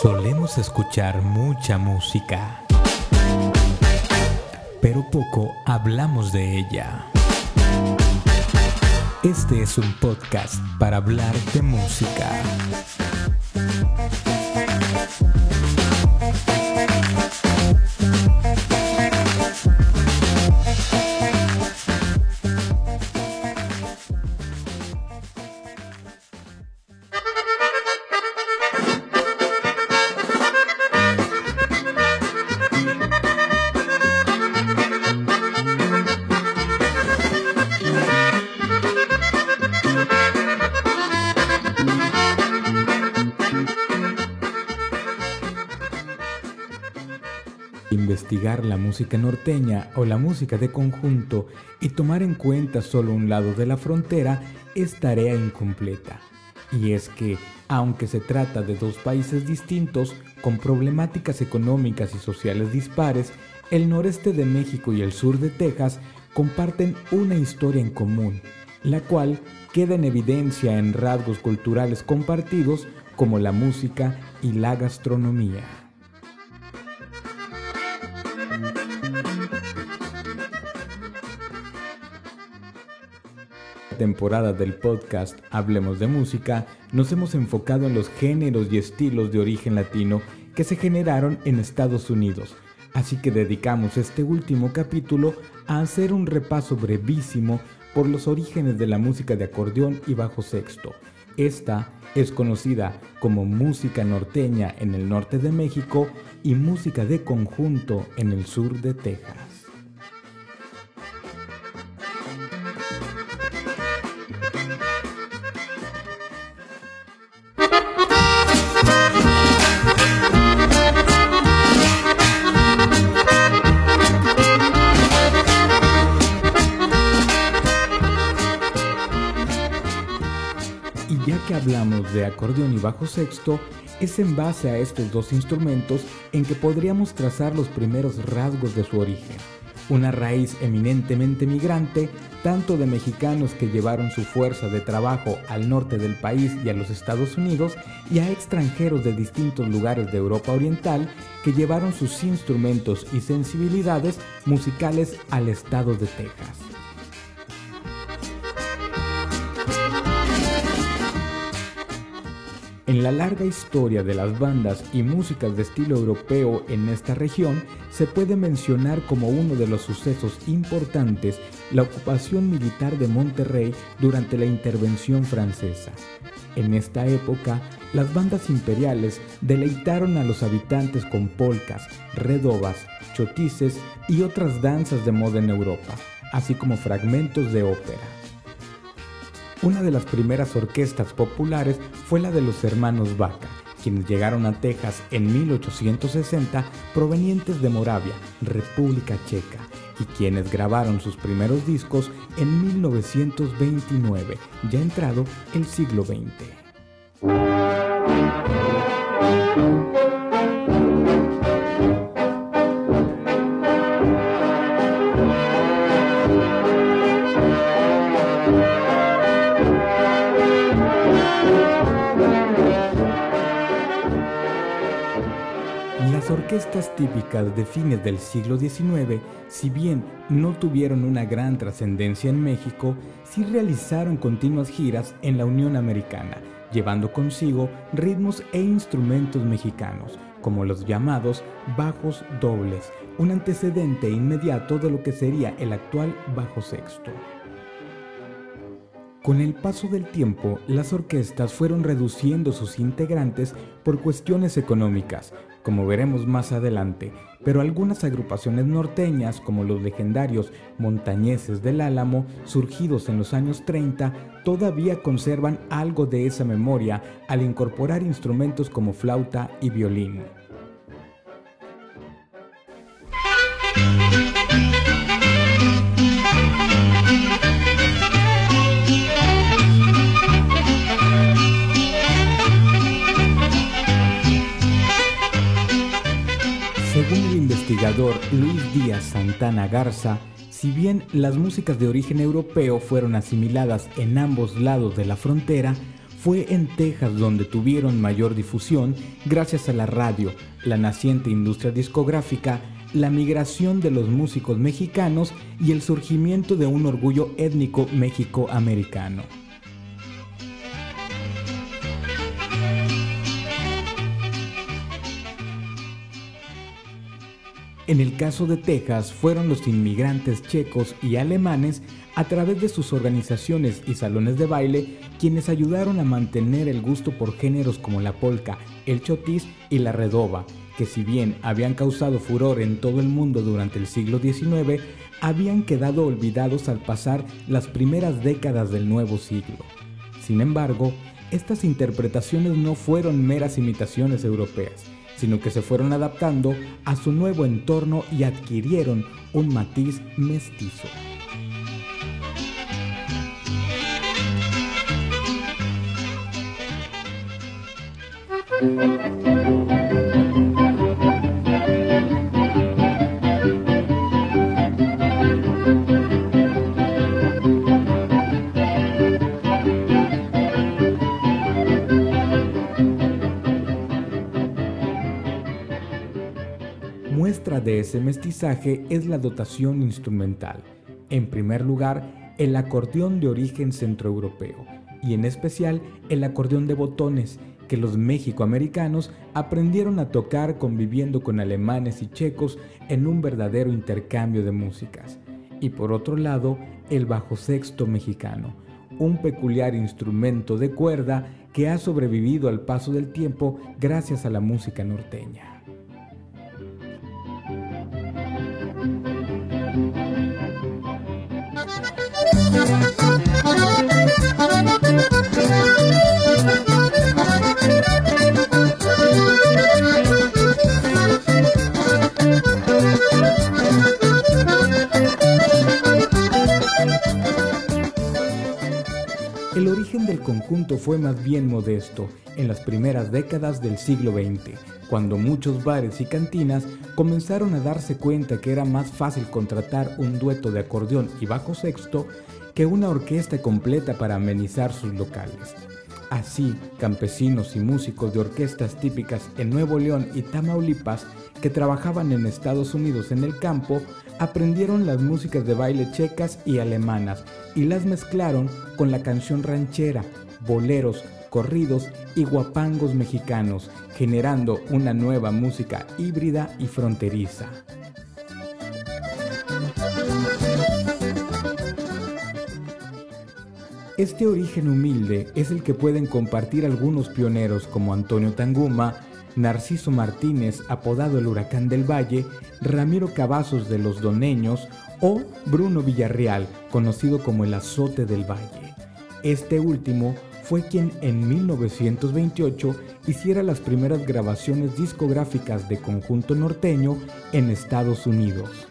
Solemos escuchar mucha música, pero poco hablamos de ella. Este es un podcast para hablar de música. La música norteña o la música de conjunto y tomar en cuenta solo un lado de la frontera es tarea incompleta. Y es que, aunque se trata de dos países distintos, con problemáticas económicas y sociales dispares, el noreste de México y el sur de Texas comparten una historia en común, la cual queda en evidencia en rasgos culturales compartidos como la música y la gastronomía. Temporada del podcast Hablemos de Música, nos hemos enfocado en los géneros y estilos de origen latino que se generaron en Estados Unidos, así que dedicamos este último capítulo a hacer un repaso brevísimo por los orígenes de la música de acordeón y bajo sexto. Esta es conocida como música norteña en el norte de México y música de conjunto en el sur de Texas. Hablamos de acordeón y bajo sexto, es en base a estos dos instrumentos en que podríamos trazar los primeros rasgos de su origen. Una raíz eminentemente migrante, tanto de mexicanos que llevaron su fuerza de trabajo al norte del país y a los Estados Unidos, y a extranjeros de distintos lugares de Europa Oriental que llevaron sus instrumentos y sensibilidades musicales al estado de Texas. En la larga historia de las bandas y músicas de estilo europeo en esta región, se puede mencionar como uno de los sucesos importantes la ocupación militar de Monterrey durante la intervención francesa. En esta época, las bandas imperiales deleitaron a los habitantes con polcas, redobas, chotices y otras danzas de moda en Europa, así como fragmentos de ópera. Una de las primeras orquestas populares fue la de los hermanos Vaca, quienes llegaron a Texas en 1860 provenientes de Moravia, República Checa, y quienes grabaron sus primeros discos en 1929, ya entrado el siglo XX. Orquestas típicas de fines del siglo XIX, si bien no tuvieron una gran trascendencia en México, sí realizaron continuas giras en la Unión Americana, llevando consigo ritmos e instrumentos mexicanos, como los llamados bajos dobles, un antecedente inmediato de lo que sería el actual bajo sexto. Con el paso del tiempo, las orquestas fueron reduciendo sus integrantes por cuestiones económicas, como veremos más adelante, pero algunas agrupaciones norteñas, como los legendarios montañeses del Álamo, surgidos en los años 30, todavía conservan algo de esa memoria al incorporar instrumentos como flauta y violín. Luis Díaz Santana Garza, si bien las músicas de origen europeo fueron asimiladas en ambos lados de la frontera, fue en Texas donde tuvieron mayor difusión gracias a la radio, la naciente industria discográfica, la migración de los músicos mexicanos y el surgimiento de un orgullo étnico mexico-americano. En el caso de Texas fueron los inmigrantes checos y alemanes a través de sus organizaciones y salones de baile quienes ayudaron a mantener el gusto por géneros como la polka, el chotis y la redoba, que si bien habían causado furor en todo el mundo durante el siglo XIX, habían quedado olvidados al pasar las primeras décadas del nuevo siglo. Sin embargo, estas interpretaciones no fueron meras imitaciones europeas, sino que se fueron adaptando a su nuevo entorno y adquirieron un matiz mestizo. Ese mestizaje es la dotación instrumental. En primer lugar, el acordeón de origen centroeuropeo y en especial el acordeón de botones que los mexicoamericanos aprendieron a tocar conviviendo con alemanes y checos en un verdadero intercambio de músicas. Y por otro lado, el bajo sexto mexicano, un peculiar instrumento de cuerda que ha sobrevivido al paso del tiempo gracias a la música norteña. Origen del conjunto fue más bien modesto en las primeras décadas del siglo XX, cuando muchos bares y cantinas comenzaron a darse cuenta que era más fácil contratar un dueto de acordeón y bajo sexto que una orquesta completa para amenizar sus locales. Así, campesinos y músicos de orquestas típicas en Nuevo León y Tamaulipas que trabajaban en Estados Unidos en el campo aprendieron las músicas de baile checas y alemanas y las mezclaron con la canción ranchera, boleros, corridos y guapangos mexicanos, generando una nueva música híbrida y fronteriza. Este origen humilde es el que pueden compartir algunos pioneros como Antonio Tanguma, Narciso Martínez, apodado el Huracán del Valle, Ramiro Cavazos de los Doneños o Bruno Villarreal, conocido como el Azote del Valle. Este último fue quien en 1928 hiciera las primeras grabaciones discográficas de conjunto norteño en Estados Unidos.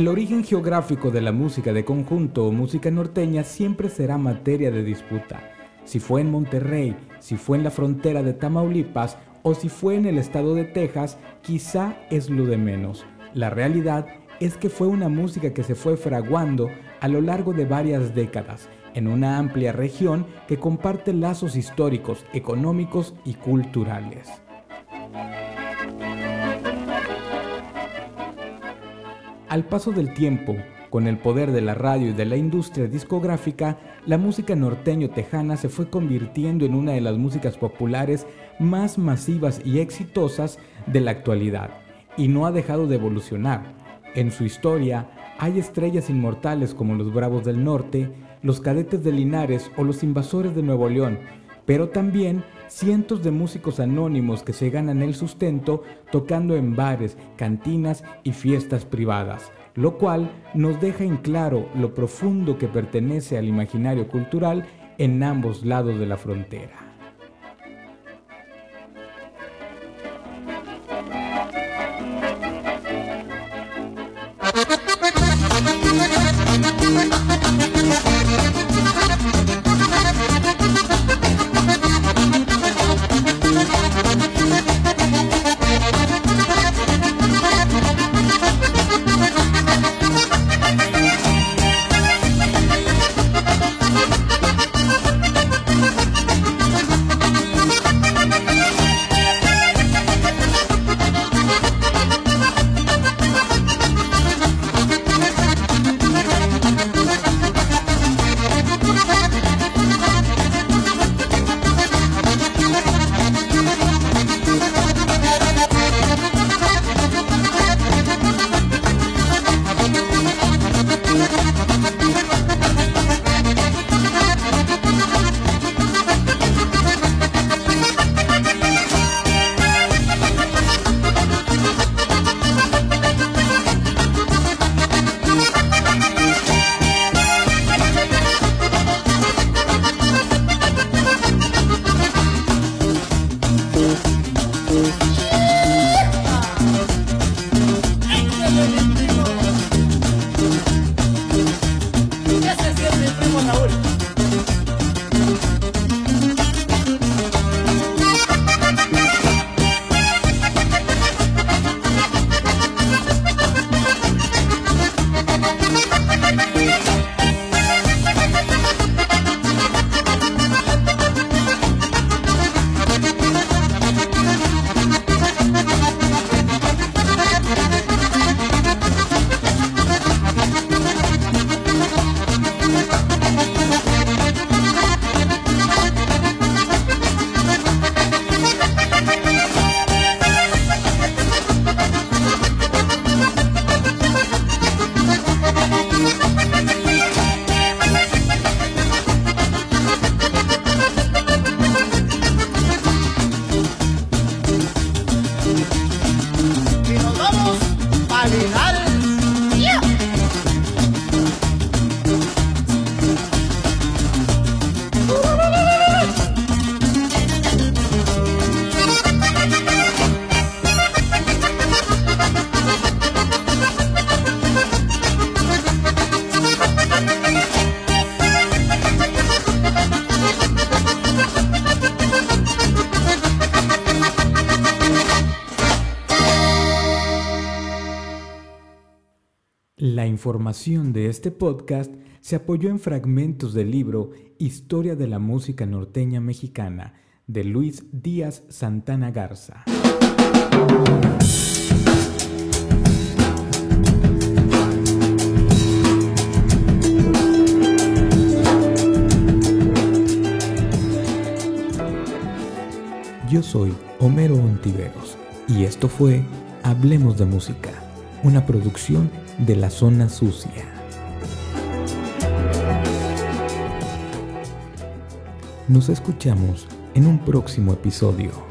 El origen geográfico de la música de conjunto o música norteña siempre será materia de disputa. Si fue en Monterrey, si fue en la frontera de Tamaulipas o si fue en el estado de Texas, quizá es lo de menos. La realidad es que fue una música que se fue fraguando a lo largo de varias décadas en una amplia región que comparte lazos históricos, económicos y culturales. Al paso del tiempo, con el poder de la radio y de la industria discográfica, la música norteño-tejana se fue convirtiendo en una de las músicas populares más masivas y exitosas de la actualidad, y no ha dejado de evolucionar. En su historia hay estrellas inmortales como los Bravos del Norte, los Cadetes de Linares o los Invasores de Nuevo León, pero también cientos de músicos anónimos que se ganan el sustento tocando en bares, cantinas y fiestas privadas, lo cual nos deja en claro lo profundo que pertenece al imaginario cultural en ambos lados de la frontera. Thank you. Información de este podcast se apoyó en fragmentos del libro Historia de la Música Norteña Mexicana de Luis Díaz Santana Garza. Yo soy Homero Ontiveros y esto fue Hablemos de Música, una producción de la zona sucia. Nos escuchamos en un próximo episodio.